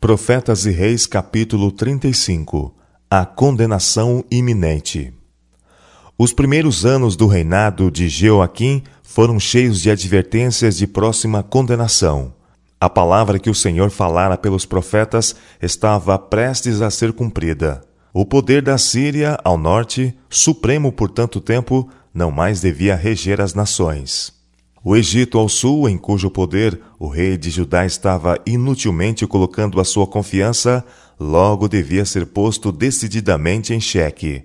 Profetas e Reis, capítulo 35 A condenação iminente. Os primeiros anos do reinado de Jeoaquim foram cheios de advertências de próxima condenação. A palavra que o Senhor falara pelos profetas estava prestes a ser cumprida. O poder da Síria ao norte, supremo por tanto tempo, não mais devia reger as nações. O Egito ao sul, em cujo poder o rei de Judá estava inutilmente colocando a sua confiança, logo devia ser posto decididamente em xeque.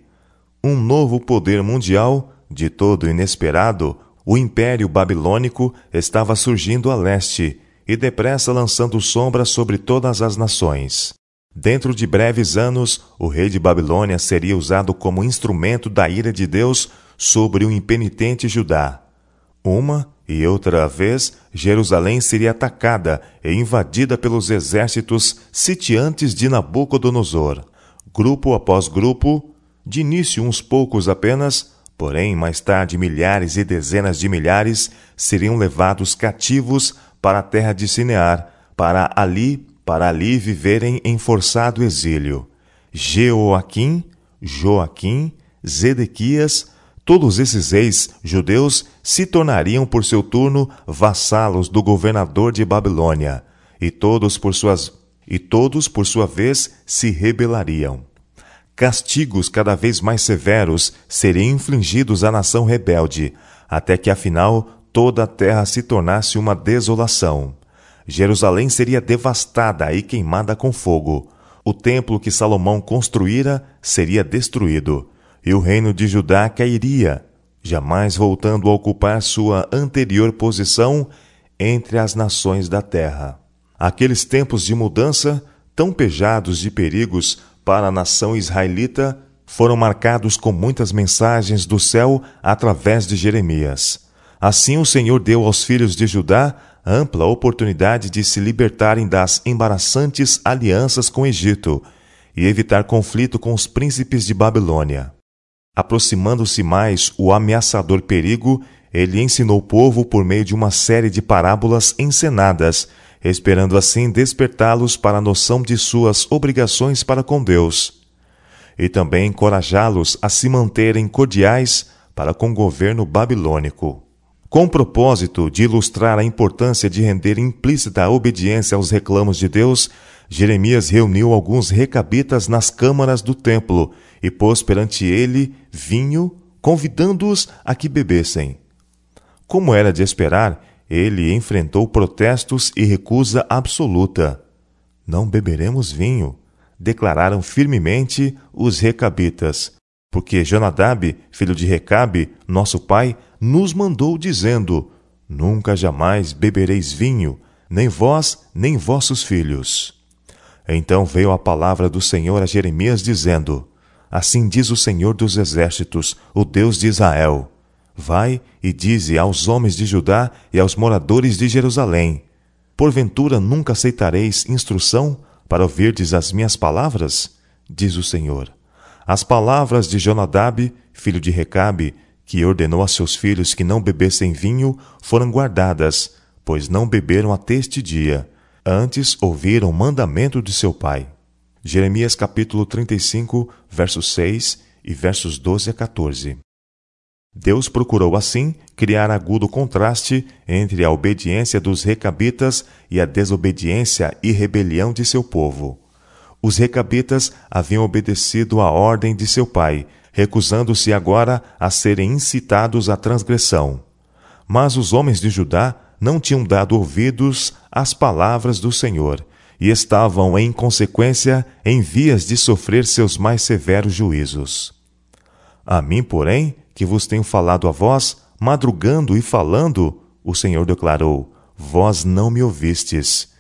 Um novo poder mundial, de todo inesperado, o Império Babilônico, estava surgindo a leste e depressa lançando sombra sobre todas as nações. Dentro de breves anos, o rei de Babilônia seria usado como instrumento da ira de Deus sobre o impenitente Judá. Uma e outra vez, Jerusalém seria atacada e invadida pelos exércitos sitiantes de Nabucodonosor. Grupo após grupo, de início uns poucos apenas, porém mais tarde milhares e dezenas de milhares seriam levados cativos para a terra de Sinear, para ali, para ali viverem em forçado exílio. Jeoaquim, Joaquim, Zedequias, Todos esses ex-judeus se tornariam, por seu turno, vassalos do governador de Babilônia, e todos, por suas, e todos, por sua vez, se rebelariam. Castigos cada vez mais severos seriam infligidos à nação rebelde, até que, afinal, toda a terra se tornasse uma desolação. Jerusalém seria devastada e queimada com fogo. O templo que Salomão construíra seria destruído e o reino de Judá cairia, jamais voltando a ocupar sua anterior posição entre as nações da terra. Aqueles tempos de mudança, tão pejados de perigos para a nação israelita, foram marcados com muitas mensagens do céu através de Jeremias. Assim o Senhor deu aos filhos de Judá ampla oportunidade de se libertarem das embaraçantes alianças com o Egito e evitar conflito com os príncipes de Babilônia. Aproximando-se mais o ameaçador perigo, ele ensinou o povo por meio de uma série de parábolas encenadas, esperando assim despertá-los para a noção de suas obrigações para com Deus, e também encorajá-los a se manterem cordiais para com o governo babilônico. Com o propósito de ilustrar a importância de render implícita obediência aos reclamos de Deus, Jeremias reuniu alguns recabitas nas câmaras do templo e pôs perante ele vinho, convidando-os a que bebessem. Como era de esperar, ele enfrentou protestos e recusa absoluta. Não beberemos vinho, declararam firmemente os recabitas, porque Jonadab, filho de Recabe, nosso pai, nos mandou dizendo: Nunca jamais bebereis vinho, nem vós, nem vossos filhos. Então veio a palavra do Senhor a Jeremias, dizendo: Assim diz o Senhor dos Exércitos, o Deus de Israel: Vai e dize aos homens de Judá e aos moradores de Jerusalém: Porventura nunca aceitareis instrução para ouvirdes as minhas palavras? Diz o Senhor. As palavras de Jonadab, filho de Recabe, que ordenou a seus filhos que não bebessem vinho, foram guardadas, pois não beberam até este dia Antes ouviram o mandamento de seu pai. Jeremias capítulo 35, versos 6 e versos 12 a 14. Deus procurou assim criar agudo contraste entre a obediência dos recabitas e a desobediência e rebelião de seu povo. Os recabitas haviam obedecido à ordem de seu pai, recusando-se agora a serem incitados à transgressão. Mas os homens de Judá não tinham dado ouvidos às palavras do Senhor e estavam, em consequência, em vias de sofrer seus mais severos juízos. A mim, porém, que vos tenho falado a vós, madrugando e falando, o Senhor declarou: Vós não me ouvistes.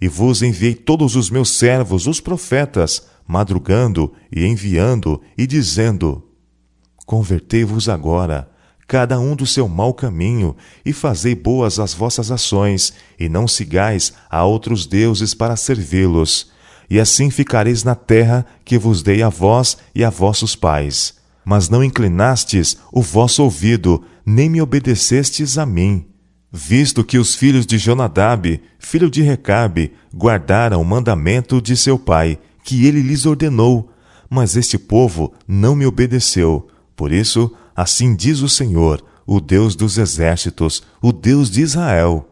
E vos enviei todos os meus servos, os profetas, madrugando e enviando e dizendo: Convertei-vos agora cada um do seu mau caminho, e fazei boas as vossas ações, e não sigais a outros deuses para servi-los. E assim ficareis na terra que vos dei a vós e a vossos pais. Mas não inclinastes o vosso ouvido, nem me obedecestes a mim, visto que os filhos de Jonadab, filho de Recabe, guardaram o mandamento de seu pai, que ele lhes ordenou, mas este povo não me obedeceu. Por isso, assim diz o Senhor, o Deus dos exércitos, o Deus de Israel: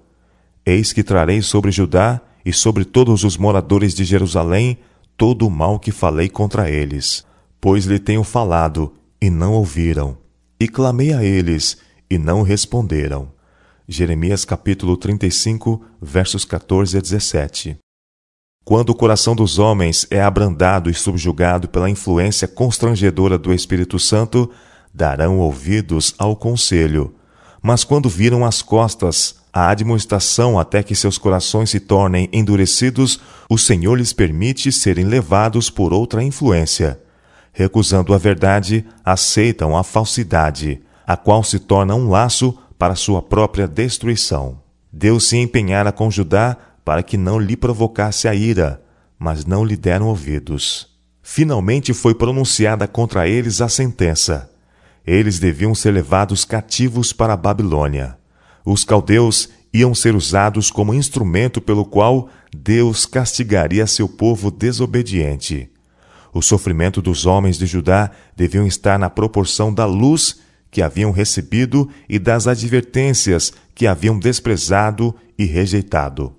Eis que trarei sobre Judá e sobre todos os moradores de Jerusalém todo o mal que falei contra eles, pois lhe tenho falado e não ouviram, e clamei a eles e não responderam. Jeremias capítulo 35, versos 14 a 17. Quando o coração dos homens é abrandado e subjugado pela influência constrangedora do Espírito Santo, darão ouvidos ao conselho. Mas quando viram as costas à admoestação até que seus corações se tornem endurecidos, o Senhor lhes permite serem levados por outra influência. Recusando a verdade, aceitam a falsidade, a qual se torna um laço para sua própria destruição. Deus se empenhara com Judá para que não lhe provocasse a ira, mas não lhe deram ouvidos. Finalmente foi pronunciada contra eles a sentença. Eles deviam ser levados cativos para a Babilônia. Os caldeus iam ser usados como instrumento pelo qual Deus castigaria seu povo desobediente. O sofrimento dos homens de Judá deviam estar na proporção da luz que haviam recebido e das advertências que haviam desprezado e rejeitado.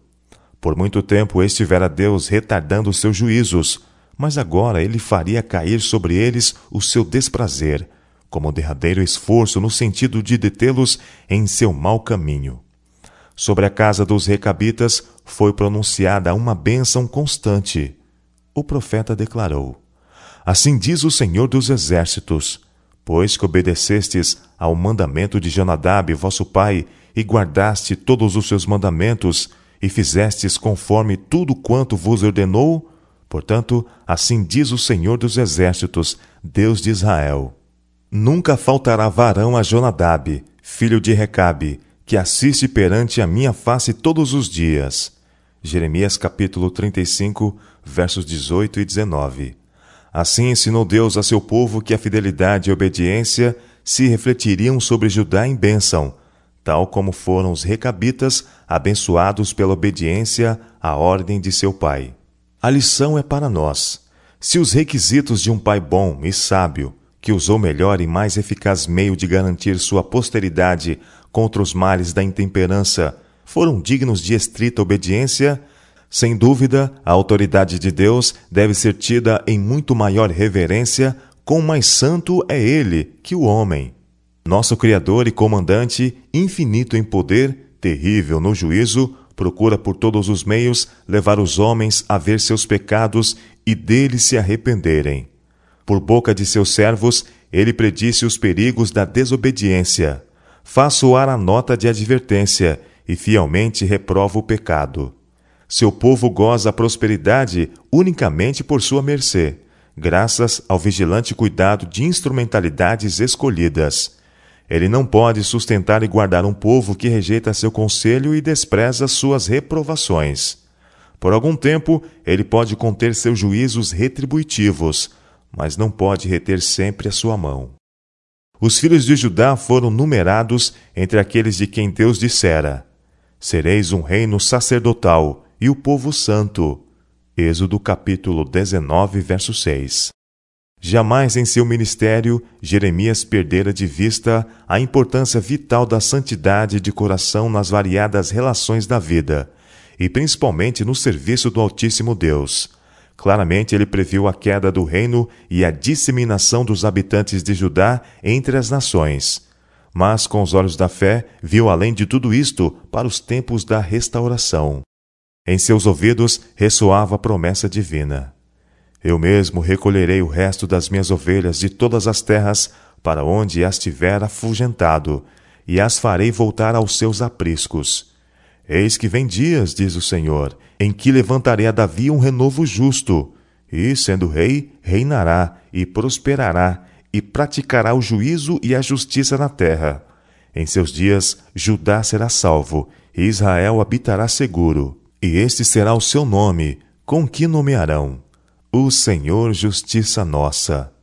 Por muito tempo estivera Deus retardando seus juízos, mas agora ele faria cair sobre eles o seu desprazer, como derradeiro esforço no sentido de detê-los em seu mau caminho. Sobre a casa dos recabitas foi pronunciada uma bênção constante. O profeta declarou: Assim diz o Senhor dos Exércitos: Pois que obedecestes ao mandamento de Jonadab, vosso pai, e guardaste todos os seus mandamentos, e fizestes conforme tudo quanto vos ordenou? Portanto, assim diz o Senhor dos Exércitos, Deus de Israel: Nunca faltará varão a Jonadab, filho de Recabe, que assiste perante a minha face todos os dias. Jeremias capítulo 35, versos 18 e 19. Assim ensinou Deus a seu povo que a fidelidade e a obediência se refletiriam sobre Judá em bênção, tal como foram os recabitas abençoados pela obediência à ordem de seu pai. A lição é para nós. Se os requisitos de um pai bom e sábio, que usou melhor e mais eficaz meio de garantir sua posteridade contra os males da intemperança, foram dignos de estrita obediência, sem dúvida, a autoridade de Deus deve ser tida em muito maior reverência, com mais santo é ele que o homem. Nosso Criador e Comandante, infinito em poder, terrível no juízo, procura por todos os meios levar os homens a ver seus pecados e deles se arrependerem. Por boca de seus servos, ele predisse os perigos da desobediência. Faz soar a nota de advertência e fielmente reprova o pecado. Seu povo goza a prosperidade unicamente por sua mercê, graças ao vigilante cuidado de instrumentalidades escolhidas. Ele não pode sustentar e guardar um povo que rejeita seu conselho e despreza suas reprovações. Por algum tempo, ele pode conter seus juízos retributivos, mas não pode reter sempre a sua mão. Os filhos de Judá foram numerados entre aqueles de quem Deus dissera: Sereis um reino sacerdotal e o povo santo. Êxodo capítulo 19, verso 6. Jamais em seu ministério Jeremias perdera de vista a importância vital da santidade de coração nas variadas relações da vida, e principalmente no serviço do Altíssimo Deus. Claramente ele previu a queda do reino e a disseminação dos habitantes de Judá entre as nações. Mas, com os olhos da fé, viu além de tudo isto para os tempos da restauração. Em seus ouvidos ressoava a promessa divina. Eu mesmo recolherei o resto das minhas ovelhas de todas as terras para onde as tiver afugentado, e as farei voltar aos seus apriscos. Eis que vem dias, diz o Senhor, em que levantarei a Davi um renovo justo, e, sendo rei, reinará e prosperará, e praticará o juízo e a justiça na terra. Em seus dias, Judá será salvo, e Israel habitará seguro. E este será o seu nome, com que nomearão o Senhor justiça nossa.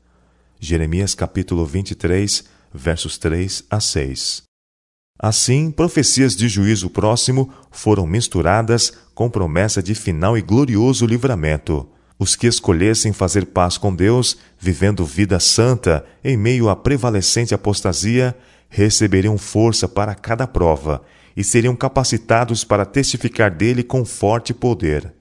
Jeremias capítulo 23, versos 3 a 6. Assim, profecias de juízo próximo foram misturadas com promessa de final e glorioso livramento. Os que escolhessem fazer paz com Deus, vivendo vida santa em meio à prevalecente apostasia, receberiam força para cada prova e seriam capacitados para testificar dele com forte poder.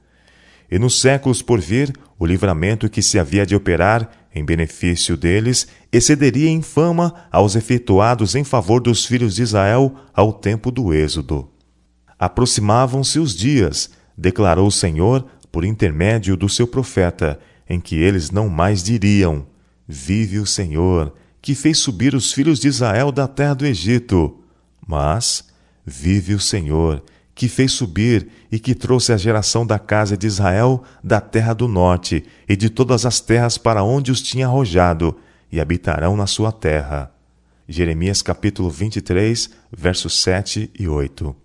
E nos séculos por vir, o livramento que se havia de operar em benefício deles excederia em fama aos efetuados em favor dos filhos de Israel ao tempo do Êxodo. Aproximavam-se os dias, declarou o Senhor por intermédio do seu profeta, em que eles não mais diriam: Vive o Senhor, que fez subir os filhos de Israel da terra do Egito. Mas, vive o Senhor, que fez subir e que trouxe a geração da casa de Israel da terra do norte e de todas as terras para onde os tinha arrojado, e habitarão na sua terra. Jeremias capítulo 23, versos 7 e 8.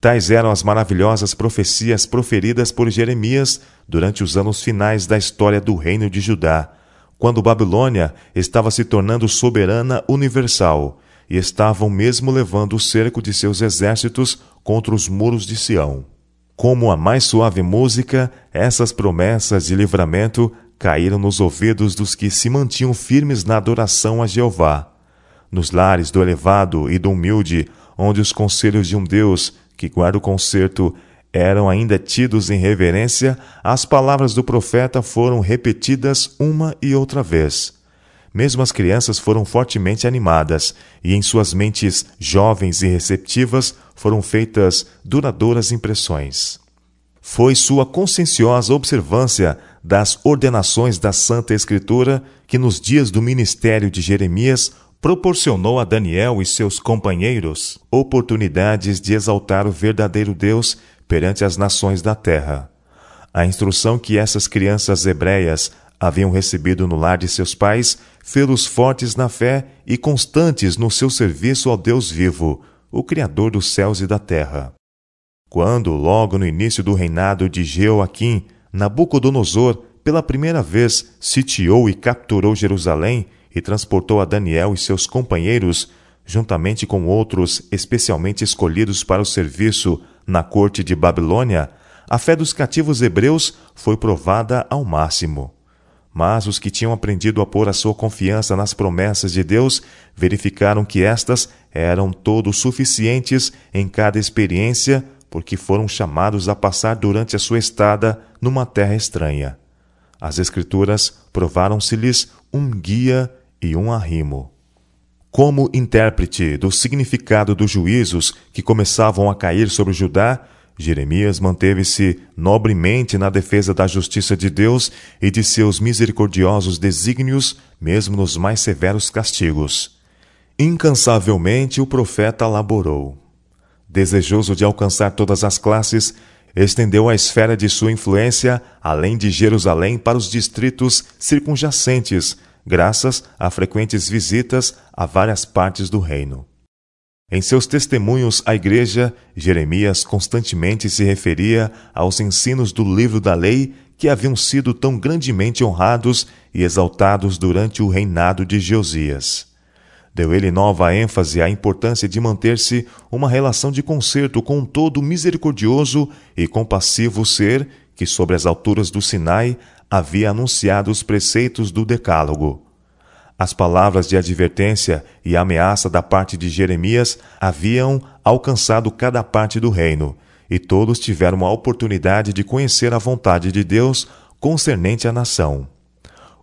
Tais eram as maravilhosas profecias proferidas por Jeremias durante os anos finais da história do reino de Judá, quando Babilônia estava se tornando soberana universal e estavam mesmo levando o cerco de seus exércitos contra os muros de Sião. Como a mais suave música, essas promessas de livramento caíram nos ouvidos dos que se mantinham firmes na adoração a Jeová. Nos lares do elevado e do humilde, onde os conselhos de um Deus que guarda o concerto eram ainda tidos em reverência, as palavras do profeta foram repetidas uma e outra vez. Mesmo as crianças foram fortemente animadas, e em suas mentes jovens e receptivas foram feitas duradouras impressões. Foi sua conscienciosa observância das ordenações da Santa Escritura que, nos dias do ministério de Jeremias, proporcionou a Daniel e seus companheiros oportunidades de exaltar o verdadeiro Deus perante as nações da terra. A instrução que essas crianças hebreias haviam recebido no lar de seus pais fê-los fortes na fé e constantes no seu serviço ao Deus vivo, o Criador dos céus e da terra. Quando, logo no início do reinado de Jeoaquim, Nabucodonosor, pela primeira vez, sitiou e capturou Jerusalém e transportou a Daniel e seus companheiros, juntamente com outros especialmente escolhidos para o serviço na corte de Babilônia, a fé dos cativos hebreus foi provada ao máximo. Mas os que tinham aprendido a pôr a sua confiança nas promessas de Deus verificaram que estas eram todos suficientes em cada experiência, porque foram chamados a passar durante a sua estada numa terra estranha. As Escrituras provaram-se-lhes um guia e um arrimo. Como intérprete do significado dos juízos que começavam a cair sobre Judá, Jeremias manteve-se nobremente na defesa da justiça de Deus e de seus misericordiosos desígnios, mesmo nos mais severos castigos. Incansavelmente o profeta laborou. Desejoso de alcançar todas as classes, estendeu a esfera de sua influência além de Jerusalém para os distritos circunjacentes, graças a frequentes visitas a várias partes do reino. Em seus testemunhos à Igreja, Jeremias constantemente se referia aos ensinos do livro da lei que haviam sido tão grandemente honrados e exaltados durante o reinado de Josias. Deu ele nova ênfase à importância de manter-se uma relação de concerto com todo misericordioso e compassivo ser que, sobre as alturas do Sinai, havia anunciado os preceitos do Decálogo. As palavras de advertência e ameaça da parte de Jeremias haviam alcançado cada parte do reino, e todos tiveram a oportunidade de conhecer a vontade de Deus concernente à nação.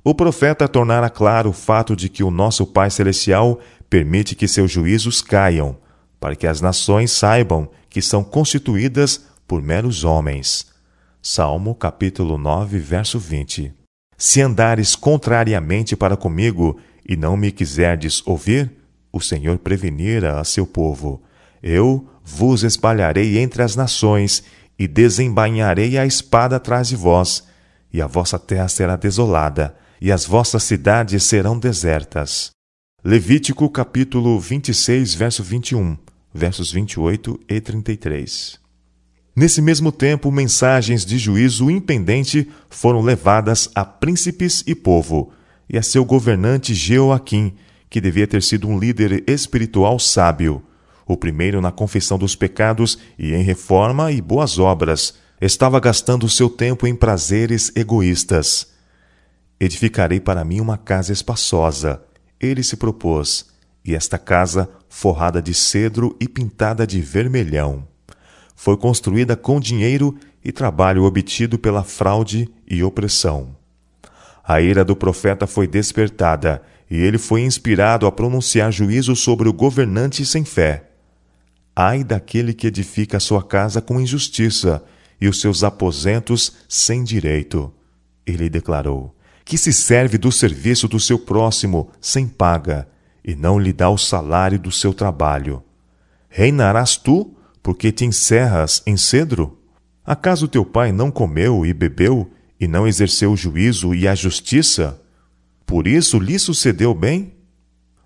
O profeta tornara claro o fato de que o nosso Pai Celestial permite que seus juízos caiam, para que as nações saibam que são constituídas por meros homens. Salmo capítulo 9, verso 20. Se andares contrariamente para comigo e não me quiserdes ouvir, o Senhor prevenira a seu povo. Eu vos espalharei entre as nações e desembainharei a espada atrás de vós, e a vossa terra será desolada, e as vossas cidades serão desertas. Levítico capítulo 26, verso 21, versos 28 e 33. Nesse mesmo tempo, mensagens de juízo impendente foram levadas a príncipes e povo, e a seu governante Jeoaquim, que devia ter sido um líder espiritual sábio. o primeiro na confissão dos pecados e em reforma e boas obras. Estava gastando seu tempo em prazeres egoístas. Edificarei para mim uma casa espaçosa. Ele se propôs, e esta casa, forrada de cedro e pintada de vermelhão, foi construída com dinheiro e trabalho obtido pela fraude e opressão. A ira do profeta foi despertada, e ele foi inspirado a pronunciar juízo sobre o governante sem fé. Ai daquele que edifica a sua casa com injustiça e os seus aposentos sem direito. Ele declarou: que se serve do serviço do seu próximo sem paga e não lhe dá o salário do seu trabalho. Reinarás tu, porque te encerras em cedro? Acaso teu pai não comeu e bebeu e não exerceu o juízo e a justiça? Por isso lhe sucedeu bem?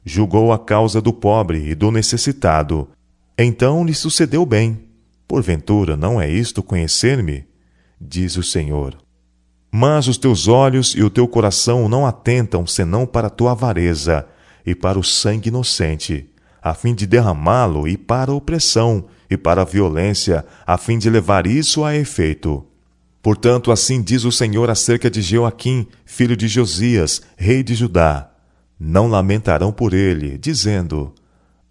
Julgou a causa do pobre e do necessitado. Então lhe sucedeu bem. Porventura não é isto conhecer-me? Diz o Senhor. Mas os teus olhos e o teu coração não atentam senão para a tua avareza e para o sangue inocente, a fim de derramá-lo e para a opressão e para a violência, a fim de levar isso a efeito. Portanto, assim diz o Senhor acerca de Joaquim, filho de Josias, rei de Judá: Não lamentarão por ele, dizendo: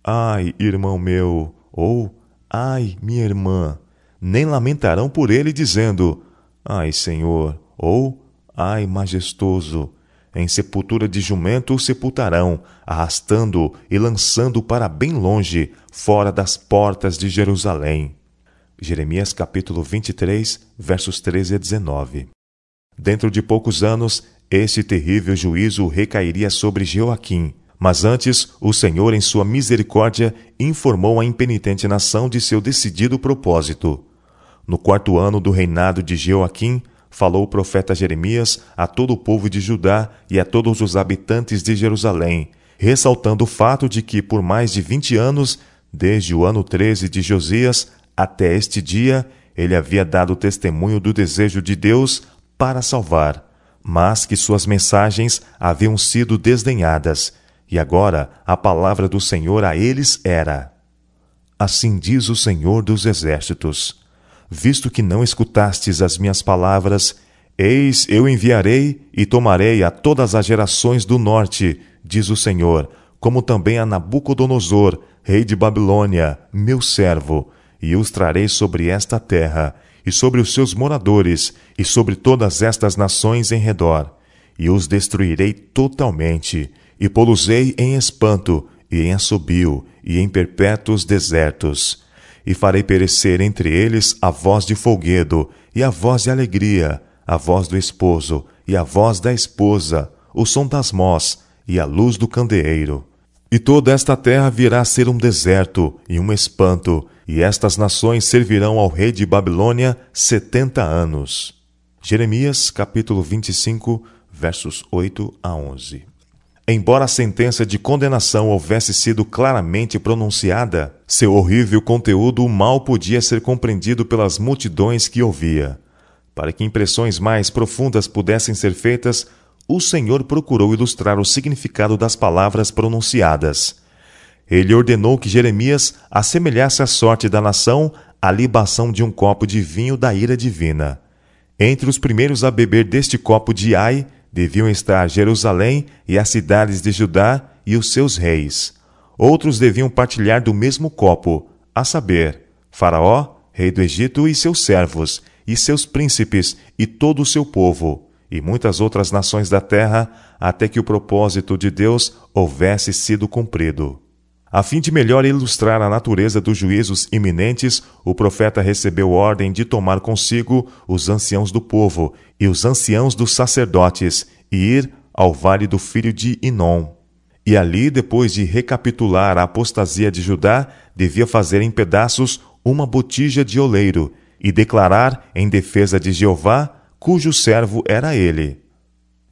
Ai, irmão meu, ou Ai, minha irmã. Nem lamentarão por ele, dizendo: Ai, Senhor, ou Ai, majestoso. Em sepultura de jumento o sepultarão, arrastando-o e lançando-o para bem longe, fora das portas de Jerusalém. Jeremias capítulo 23, versos 13 a 19. Dentro de poucos anos, esse terrível juízo recairia sobre Joaquim. Mas antes, o Senhor, em sua misericórdia, informou a impenitente nação de seu decidido propósito. No quarto ano do reinado de Joaquim, falou o profeta Jeremias a todo o povo de Judá e a todos os habitantes de Jerusalém, ressaltando o fato de que, por mais de vinte anos, desde o ano 13 de Josias até este dia, ele havia dado testemunho do desejo de Deus para salvar, mas que suas mensagens haviam sido desdenhadas, e agora a palavra do Senhor a eles era: Assim diz o Senhor dos Exércitos visto que não escutastes as minhas palavras, eis eu enviarei e tomarei a todas as gerações do norte, diz o Senhor, como também a Nabucodonosor, rei de Babilônia, meu servo, e os trarei sobre esta terra, e sobre os seus moradores, e sobre todas estas nações em redor, e os destruirei totalmente, e poluei em espanto, e em assobio, e em perpétuos desertos e farei perecer entre eles a voz de folguedo, e a voz de alegria, a voz do esposo, e a voz da esposa, o som das mós, e a luz do candeeiro. E toda esta terra virá a ser um deserto e um espanto, e estas nações servirão ao rei de Babilônia setenta anos. Jeremias capítulo 25, versos 8 a 11. Embora a sentença de condenação houvesse sido claramente pronunciada, seu horrível conteúdo mal podia ser compreendido pelas multidões que ouvia. Para que impressões mais profundas pudessem ser feitas, o Senhor procurou ilustrar o significado das palavras pronunciadas. Ele ordenou que Jeremias assemelhasse a sorte da nação à libação de um copo de vinho da ira divina. Entre os primeiros a beber deste copo de ai deviam estar Jerusalém e as cidades de Judá e os seus reis. Outros deviam partilhar do mesmo copo, a saber, Faraó, rei do Egito e seus servos, e seus príncipes e todo o seu povo, e muitas outras nações da terra, até que o propósito de Deus houvesse sido cumprido. A fim de melhor ilustrar a natureza dos juízos iminentes, o profeta recebeu ordem de tomar consigo os anciãos do povo e os anciãos dos sacerdotes e ir ao vale do filho de Inom. E ali, depois de recapitular a apostasia de Judá, devia fazer em pedaços uma botija de oleiro e declarar em defesa de Jeová, cujo servo era ele.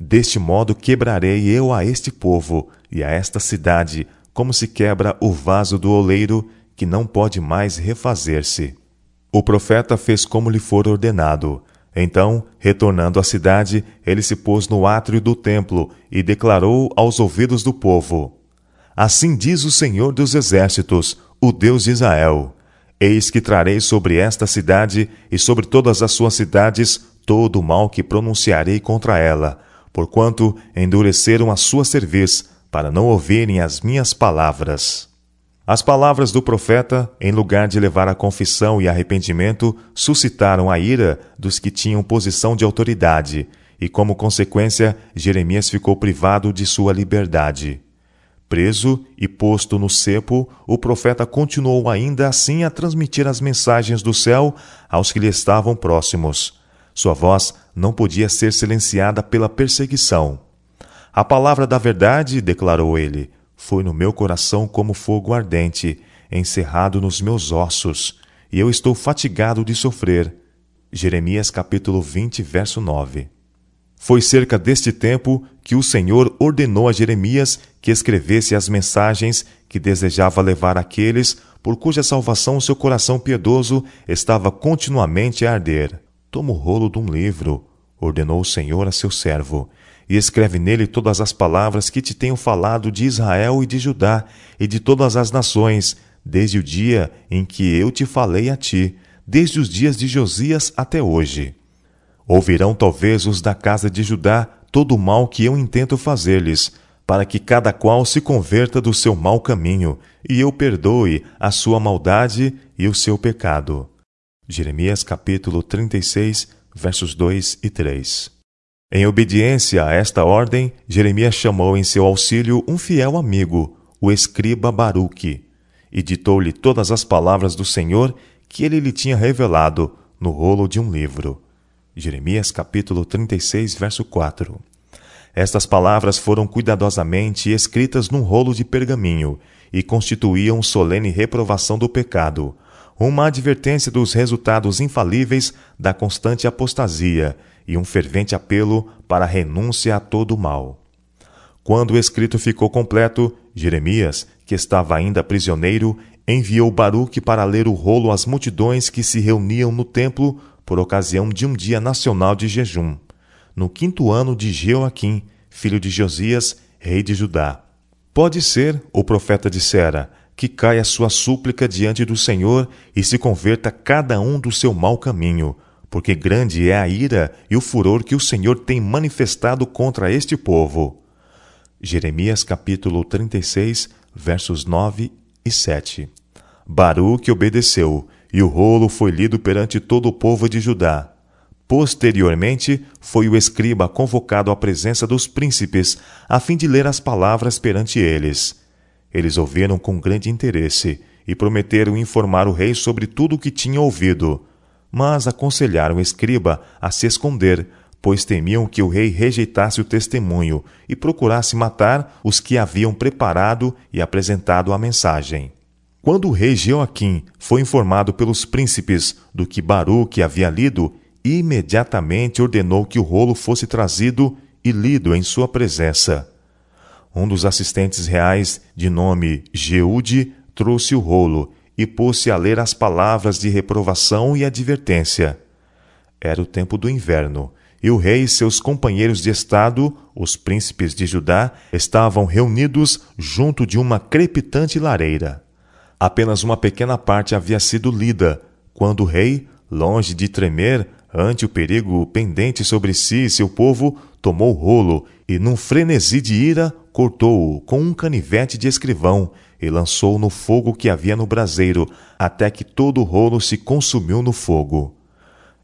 Deste modo quebrarei eu a este povo e a esta cidade como se quebra o vaso do oleiro que não pode mais refazer-se. O profeta fez como lhe for ordenado. Então, retornando à cidade, ele se pôs no átrio do templo e declarou aos ouvidos do povo: Assim diz o Senhor dos Exércitos, o Deus de Israel: Eis que trarei sobre esta cidade e sobre todas as suas cidades todo o mal que pronunciarei contra ela, porquanto endureceram a sua cerviz, para não ouvirem as minhas palavras. As palavras do profeta, em lugar de levar a confissão e arrependimento, suscitaram a ira dos que tinham posição de autoridade, e como consequência, Jeremias ficou privado de sua liberdade. Preso e posto no cepo, o profeta continuou ainda assim a transmitir as mensagens do céu aos que lhe estavam próximos. Sua voz não podia ser silenciada pela perseguição. A palavra da verdade, declarou ele, foi no meu coração como fogo ardente, encerrado nos meus ossos, e eu estou fatigado de sofrer. Jeremias capítulo 20, verso 9. Foi cerca deste tempo que o Senhor ordenou a Jeremias que escrevesse as mensagens que desejava levar àqueles por cuja salvação seu coração piedoso estava continuamente a arder. Toma o rolo de um livro, ordenou o Senhor a seu servo, e escreve nele todas as palavras que te tenho falado de Israel e de Judá e de todas as nações, desde o dia em que eu te falei a ti, desde os dias de Josias até hoje. Ouvirão talvez os da casa de Judá todo o mal que eu intento fazer-lhes, para que cada qual se converta do seu mau caminho, e eu perdoe a sua maldade e o seu pecado. Jeremias capítulo 36, versos 2 e 3. Em obediência a esta ordem, Jeremias chamou em seu auxílio um fiel amigo, o escriba Baruque, e ditou-lhe todas as palavras do Senhor que ele lhe tinha revelado no rolo de um livro. Jeremias capítulo 36, verso 4. Estas palavras foram cuidadosamente escritas num rolo de pergaminho e constituíam solene reprovação do pecado, uma advertência dos resultados infalíveis da constante apostasia e um fervente apelo para a renúncia a todo o mal. Quando o escrito ficou completo, Jeremias, que estava ainda prisioneiro, enviou Baruque para ler o rolo às multidões que se reuniam no templo por ocasião de um dia nacional de jejum, no quinto ano de Jeoaquim, filho de Josias, rei de Judá. Pode ser, o profeta dissera, que caia sua súplica diante do Senhor e se converta cada um do seu mau caminho, porque grande é a ira e o furor que o Senhor tem manifestado contra este povo. Jeremias capítulo 36, versos 9 e 7. Baruque obedeceu e o rolo foi lido perante todo o povo de Judá. Posteriormente, foi o escriba convocado à presença dos príncipes, a fim de ler as palavras perante eles. Eles ouviram com grande interesse e prometeram informar o rei sobre tudo o que tinha ouvido. Mas aconselharam o escriba a se esconder, pois temiam que o rei rejeitasse o testemunho e procurasse matar os que haviam preparado e apresentado a mensagem. Quando o rei Joaquim foi informado pelos príncipes do que Baruque havia lido, imediatamente ordenou que o rolo fosse trazido e lido em sua presença. Um dos assistentes reais, de nome Jeude, trouxe o rolo e pôs-se a ler as palavras de reprovação e advertência. Era o tempo do inverno, e o rei e seus companheiros de estado, os príncipes de Judá, estavam reunidos junto de uma crepitante lareira. Apenas uma pequena parte havia sido lida, quando o rei, longe de tremer ante o perigo pendente sobre si e seu povo, tomou o rolo e, num frenesi de ira, cortou-o com um canivete de escrivão e lançou-o no fogo que havia no braseiro, até que todo o rolo se consumiu no fogo.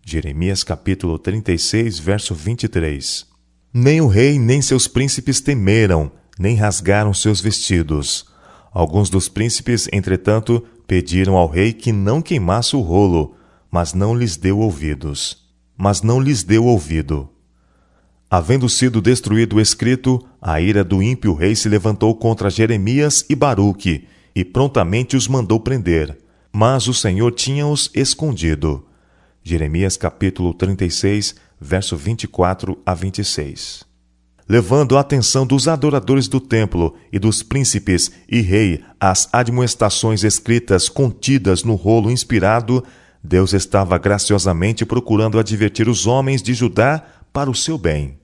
Jeremias capítulo 36, verso 23. Nem o rei nem seus príncipes temeram, nem rasgaram seus vestidos. Alguns dos príncipes, entretanto, pediram ao rei que não queimasse o rolo, mas não lhes deu ouvidos. Mas não lhes deu ouvido. Havendo sido destruído o escrito, a ira do ímpio rei se levantou contra Jeremias e Baruque, e prontamente os mandou prender. Mas o Senhor tinha-os escondido. Jeremias capítulo 36, verso 24 a 26 levando a atenção dos adoradores do templo e dos príncipes e rei às admoestações escritas contidas no rolo inspirado, Deus estava graciosamente procurando advertir os homens de Judá para o seu bem.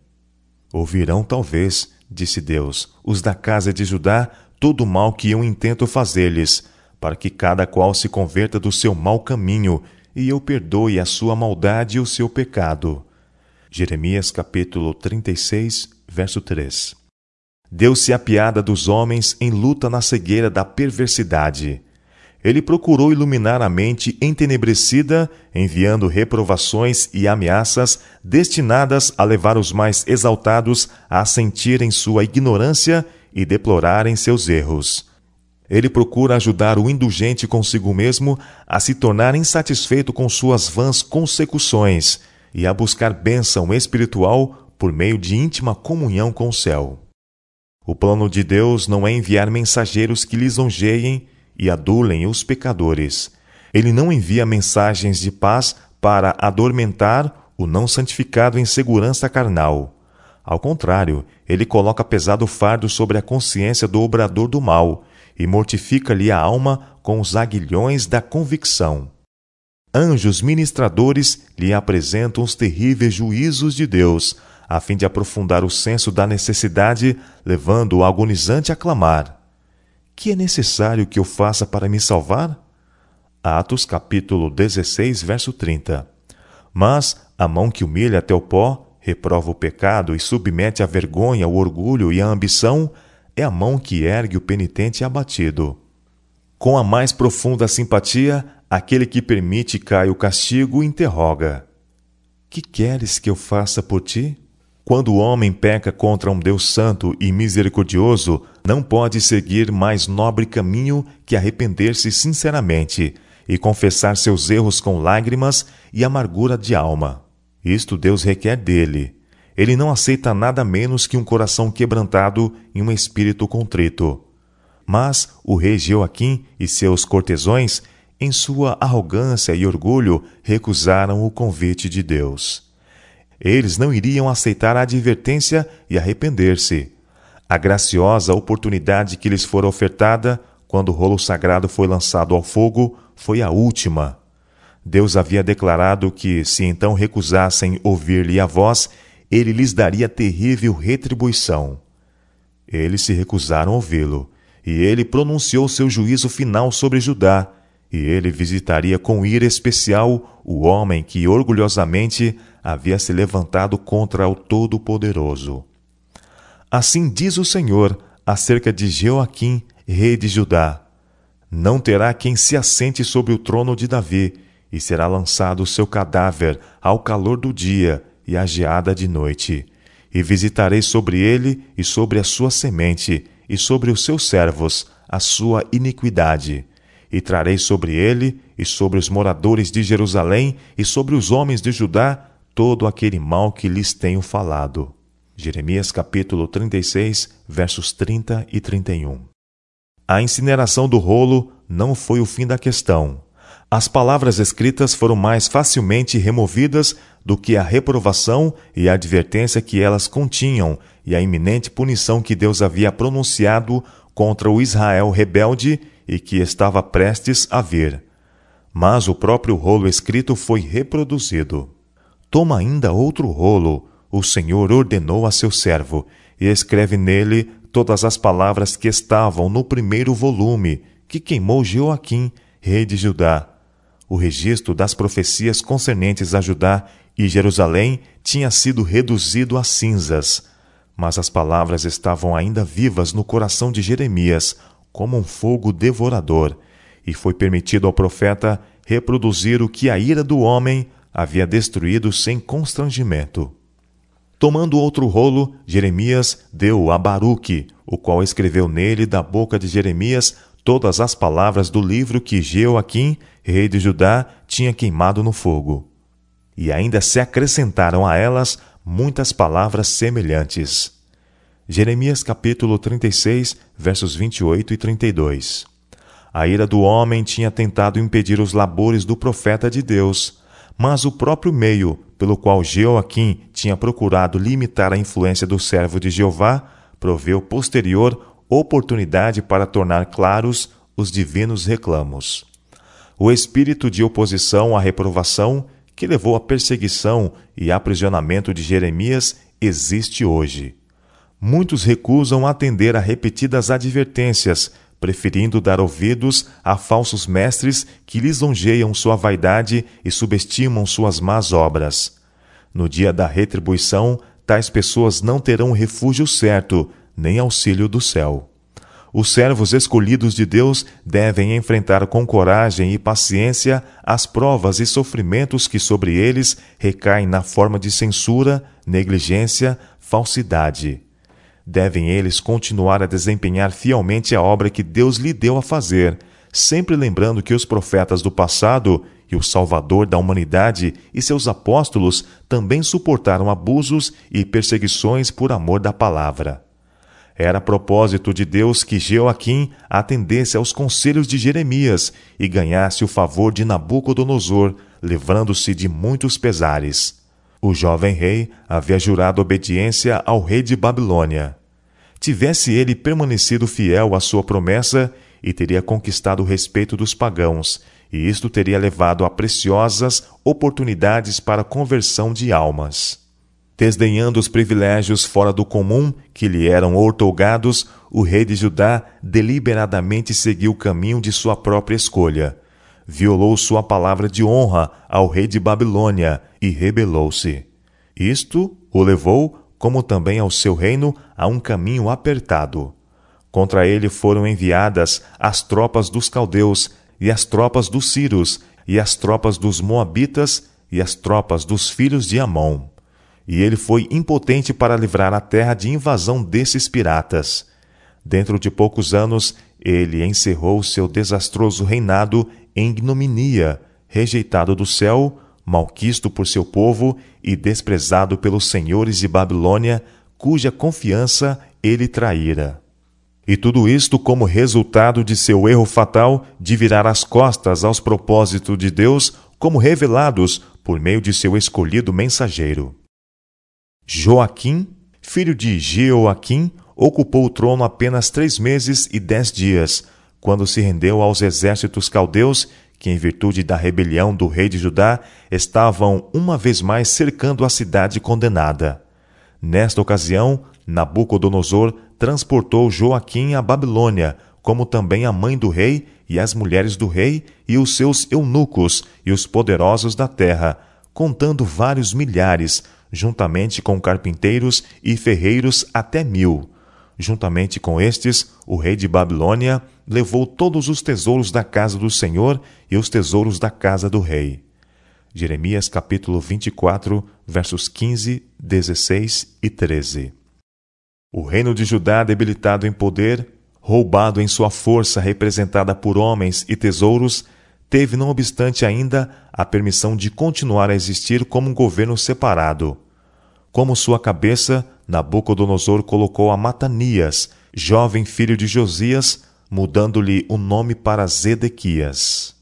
Ouvirão, talvez, disse Deus, os da casa de Judá, todo o mal que eu intento fazer-lhes, para que cada qual se converta do seu mau caminho e eu perdoe a sua maldade e o seu pecado. Jeremias capítulo 36, verso 3. Deus se apiada dos homens em luta na cegueira da perversidade. Ele procurou iluminar a mente entenebrecida, enviando reprovações e ameaças destinadas a levar os mais exaltados a sentirem sua ignorância e deplorarem seus erros. Ele procura ajudar o indulgente consigo mesmo a se tornar insatisfeito com suas vãs consecuções e a buscar bênção espiritual por meio de íntima comunhão com o céu. O plano de Deus não é enviar mensageiros que lisonjeiem e adulem os pecadores. Ele não envia mensagens de paz para adormentar o não santificado em segurança carnal. Ao contrário, ele coloca pesado fardo sobre a consciência do obrador do mal e mortifica-lhe a alma com os aguilhões da convicção. Anjos ministradores lhe apresentam os terríveis juízos de Deus, a fim de aprofundar o senso da necessidade, levando o agonizante a clamar: Que é necessário que eu faça para me salvar? Atos capítulo 16, verso 30. Mas a mão que humilha até o pó, reprova o pecado e submete à vergonha, o orgulho e a ambição, é a mão que ergue o penitente abatido. Com a mais profunda simpatia, aquele que permite caia o castigo interroga: Que queres que eu faça por ti? Quando o homem peca contra um Deus santo e misericordioso, não pode seguir mais nobre caminho que arrepender-se sinceramente e confessar seus erros com lágrimas e amargura de alma. Isto Deus requer dele, ele não aceita nada menos que um coração quebrantado e um espírito contrito. Mas o rei Joaquim e seus cortesões, em sua arrogância e orgulho, recusaram o convite de Deus. Eles não iriam aceitar a advertência e arrepender-se. A graciosa oportunidade que lhes fora ofertada, quando o rolo sagrado foi lançado ao fogo, foi a última. Deus havia declarado que, se então recusassem ouvir-lhe a voz, ele lhes daria terrível retribuição. Eles se recusaram a ouvi-lo, e ele pronunciou seu juízo final sobre Judá, e ele visitaria com ira especial o homem que orgulhosamente havia se levantado contra o Todo-Poderoso. Assim diz o Senhor acerca de Joaquim, rei de Judá: Não terá quem se assente sobre o trono de Davi, e será lançado o seu cadáver ao calor do dia, e a geada de noite. E visitarei sobre ele e sobre a sua semente, e sobre os seus servos, a sua iniquidade. E trarei sobre ele, e sobre os moradores de Jerusalém, e sobre os homens de Judá, todo aquele mal que lhes tenho falado. Jeremias capítulo 36, versos 30 e 31. A incineração do rolo não foi o fim da questão. As palavras escritas foram mais facilmente removidas do que a reprovação e a advertência que elas continham e a iminente punição que Deus havia pronunciado contra o Israel rebelde e que estava prestes a vir. Mas o próprio rolo escrito foi reproduzido. Toma ainda outro rolo, o Senhor ordenou a seu servo, e escreve nele todas as palavras que estavam no primeiro volume, que queimou Joaquim, rei de Judá. O registro das profecias concernentes a Judá e Jerusalém tinha sido reduzido a cinzas, mas as palavras estavam ainda vivas no coração de Jeremias, como um fogo devorador, e foi permitido ao profeta reproduzir o que a ira do homem havia destruído sem constrangimento. Tomando outro rolo, Jeremias deu a Baruque, o qual escreveu nele da boca de Jeremias todas as palavras do livro que Jeoaquim, rei de Judá, tinha queimado no fogo e ainda se acrescentaram a elas muitas palavras semelhantes. Jeremias capítulo 36, versos 28 e 32. A ira do homem tinha tentado impedir os labores do profeta de Deus, mas o próprio meio pelo qual Jeoaquim tinha procurado limitar a influência do servo de Jeová proveu posterior oportunidade para tornar claros os divinos reclamos. O espírito de oposição à reprovação que levou à perseguição e aprisionamento de Jeremias existe hoje. Muitos recusam atender a repetidas advertências, preferindo dar ouvidos a falsos mestres que lisonjeiam sua vaidade e subestimam suas más obras. No dia da retribuição, tais pessoas não terão refúgio certo, nem auxílio do céu. Os servos escolhidos de Deus devem enfrentar com coragem e paciência as provas e sofrimentos que sobre eles recaem na forma de censura, negligência, falsidade. Devem eles continuar a desempenhar fielmente a obra que Deus lhe deu a fazer, sempre lembrando que os profetas do passado e o Salvador da humanidade e seus apóstolos também suportaram abusos e perseguições por amor da palavra. Era propósito de Deus que Jeoaquim atendesse aos conselhos de Jeremias e ganhasse o favor de Nabucodonosor, livrando-se de muitos pesares. O jovem rei havia jurado obediência ao rei de Babilônia. Tivesse ele permanecido fiel à sua promessa, e teria conquistado o respeito dos pagãos, e isto teria levado a preciosas oportunidades para a conversão de almas. Desdenhando os privilégios fora do comum que lhe eram outorgados, o rei de Judá deliberadamente seguiu o caminho de sua própria escolha. Violou sua palavra de honra ao rei de Babilônia e rebelou-se. Isto o levou, como também ao seu reino, a um caminho apertado. Contra ele foram enviadas as tropas dos caldeus, e as tropas dos Círios, e as tropas dos Moabitas, e as tropas dos filhos de Amon e ele foi impotente para livrar a terra de invasão desses piratas. Dentro de poucos anos, ele encerrou seu desastroso reinado em ignominia, rejeitado do céu, malquisto por seu povo e desprezado pelos senhores de Babilônia, cuja confiança ele traíra. E tudo isto como resultado de seu erro fatal de virar as costas aos propósitos de Deus, como revelados por meio de seu escolhido mensageiro. Joaquim, filho de Jeoaquim, ocupou o trono apenas três meses e dez dias, quando se rendeu aos exércitos caldeus, que, em virtude da rebelião do rei de Judá, estavam uma vez mais cercando a cidade condenada. Nesta ocasião, Nabucodonosor transportou Joaquim à Babilônia, como também a mãe do rei e as mulheres do rei e os seus eunucos e os poderosos da terra, contando vários milhares, juntamente com carpinteiros e ferreiros até mil. Juntamente com estes, o rei de Babilônia levou todos os tesouros da casa do Senhor e os tesouros da casa do rei. Jeremias capítulo 24, versos 15, 16 e 13. O reino de Judá debilitado em poder, roubado em sua força representada por homens e tesouros, teve, não obstante ainda, a permissão de continuar a existir como um governo separado. Como sua cabeça, Nabucodonosor colocou a Matanias, jovem filho de Josias, mudando-lhe o nome para Zedequias.